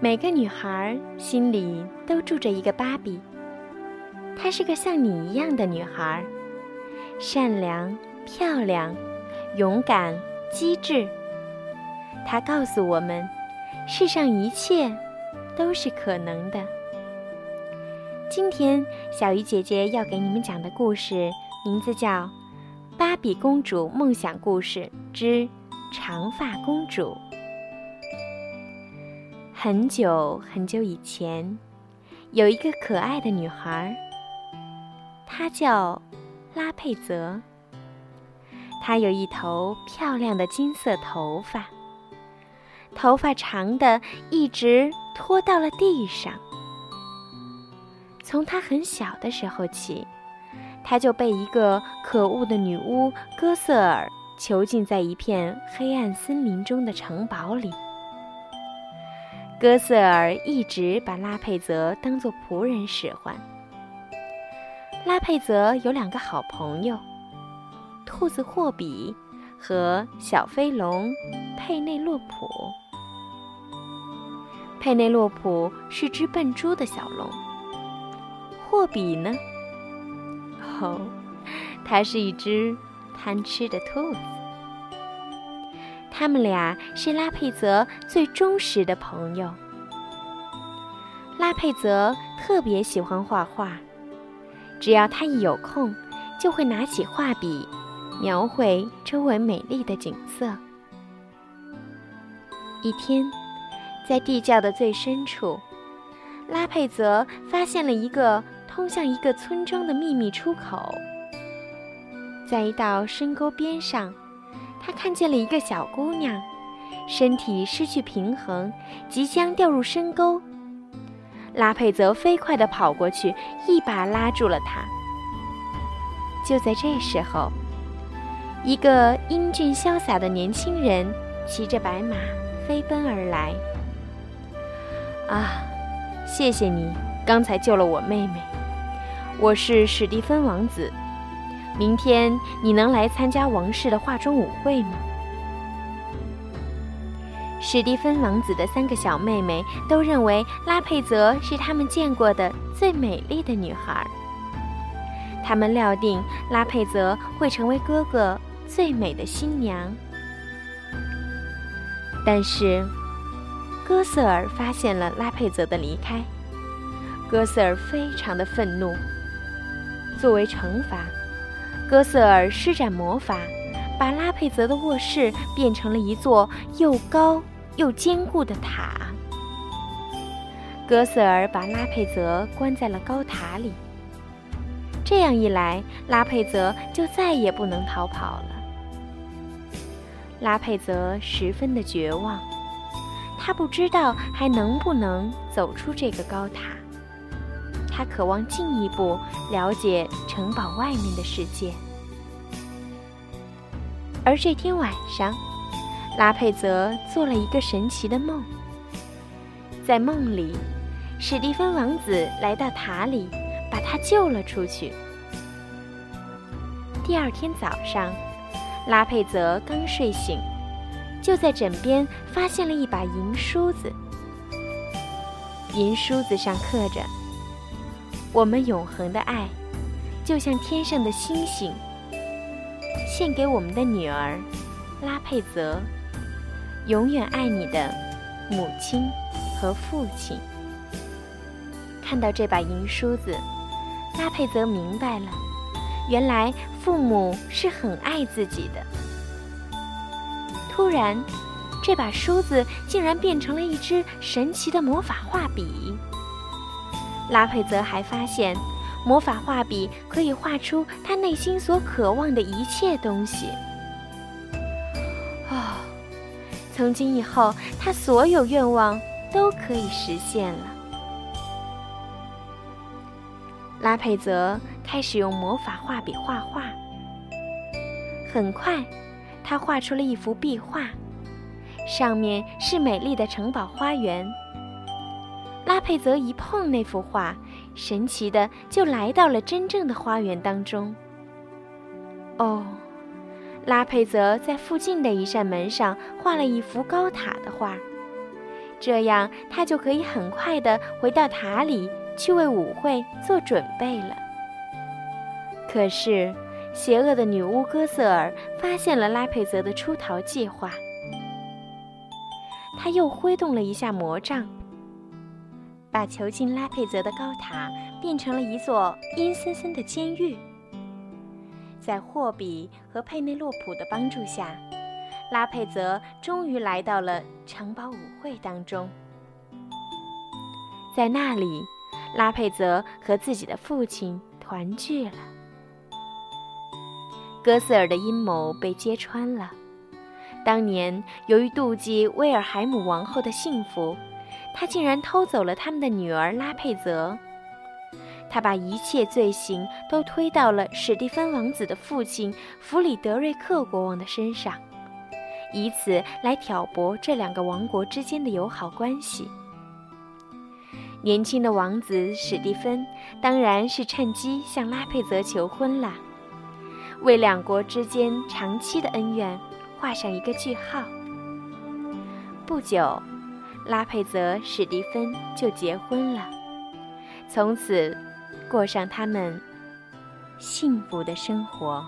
每个女孩心里都住着一个芭比，她是个像你一样的女孩，善良、漂亮、勇敢、机智。她告诉我们，世上一切都是可能的。今天，小鱼姐姐要给你们讲的故事名字叫《芭比公主梦想故事之长发公主》。很久很久以前，有一个可爱的女孩，她叫拉佩泽。她有一头漂亮的金色头发，头发长的一直拖到了地上。从她很小的时候起，她就被一个可恶的女巫戈瑟尔囚禁在一片黑暗森林中的城堡里。戈瑟尔一直把拉佩泽当作仆人使唤。拉佩泽有两个好朋友，兔子霍比和小飞龙佩内洛普。佩内洛普是只笨猪的小龙，霍比呢？哦，它是一只贪吃的兔子。他们俩是拉佩泽最忠实的朋友。拉佩泽特别喜欢画画，只要他一有空，就会拿起画笔，描绘周围美丽的景色。一天，在地窖的最深处，拉佩泽发现了一个通向一个村庄的秘密出口。在一道深沟边上。他看见了一个小姑娘，身体失去平衡，即将掉入深沟。拉佩泽飞快地跑过去，一把拉住了她。就在这时候，一个英俊潇洒的年轻人骑着白马飞奔而来。啊，谢谢你刚才救了我妹妹。我是史蒂芬王子。明天你能来参加王室的化妆舞会吗？史蒂芬王子的三个小妹妹都认为拉佩泽是他们见过的最美丽的女孩。他们料定拉佩泽会成为哥哥最美的新娘。但是，哥瑟尔发现了拉佩泽的离开，哥瑟尔非常的愤怒。作为惩罚。戈瑟尔施展魔法，把拉佩泽的卧室变成了一座又高又坚固的塔。戈瑟尔把拉佩泽关在了高塔里。这样一来，拉佩泽就再也不能逃跑了。拉佩泽十分的绝望，他不知道还能不能走出这个高塔。他渴望进一步了解城堡外面的世界，而这天晚上，拉佩泽做了一个神奇的梦。在梦里，史蒂芬王子来到塔里，把他救了出去。第二天早上，拉佩泽刚睡醒，就在枕边发现了一把银梳子，银梳子上刻着。我们永恒的爱，就像天上的星星，献给我们的女儿拉佩泽，永远爱你的母亲和父亲。看到这把银梳子，拉佩泽明白了，原来父母是很爱自己的。突然，这把梳子竟然变成了一支神奇的魔法画笔。拉佩泽还发现，魔法画笔可以画出他内心所渴望的一切东西。哦，从今以后，他所有愿望都可以实现了。拉佩泽开始用魔法画笔画画，很快，他画出了一幅壁画，上面是美丽的城堡花园。佩泽一碰那幅画，神奇的就来到了真正的花园当中。哦，拉佩泽在附近的一扇门上画了一幅高塔的画，这样他就可以很快的回到塔里去为舞会做准备了。可是，邪恶的女巫戈瑟尔发现了拉佩泽的出逃计划，他又挥动了一下魔杖，把囚禁拉佩泽的高塔变成了一座阴森森的监狱。在霍比和佩内洛普的帮助下。拉佩泽终于来到了城堡舞会当中，在那里，拉佩泽和自己的父亲团聚了。戈瑟尔的阴谋被揭穿了。当年由于妒忌威尔海姆王后的幸福，他竟然偷走了他们的女儿拉佩泽。他把一切罪行都推到了史蒂芬王子的父亲弗里德瑞克国王的身上。以此来挑拨这两个王国之间的友好关系。年轻的王子史蒂芬当然是趁机向拉佩泽求婚了，为两国之间长期的恩怨画上一个句号。不久，拉佩泽史蒂芬就结婚了，从此过上他们幸福的生活。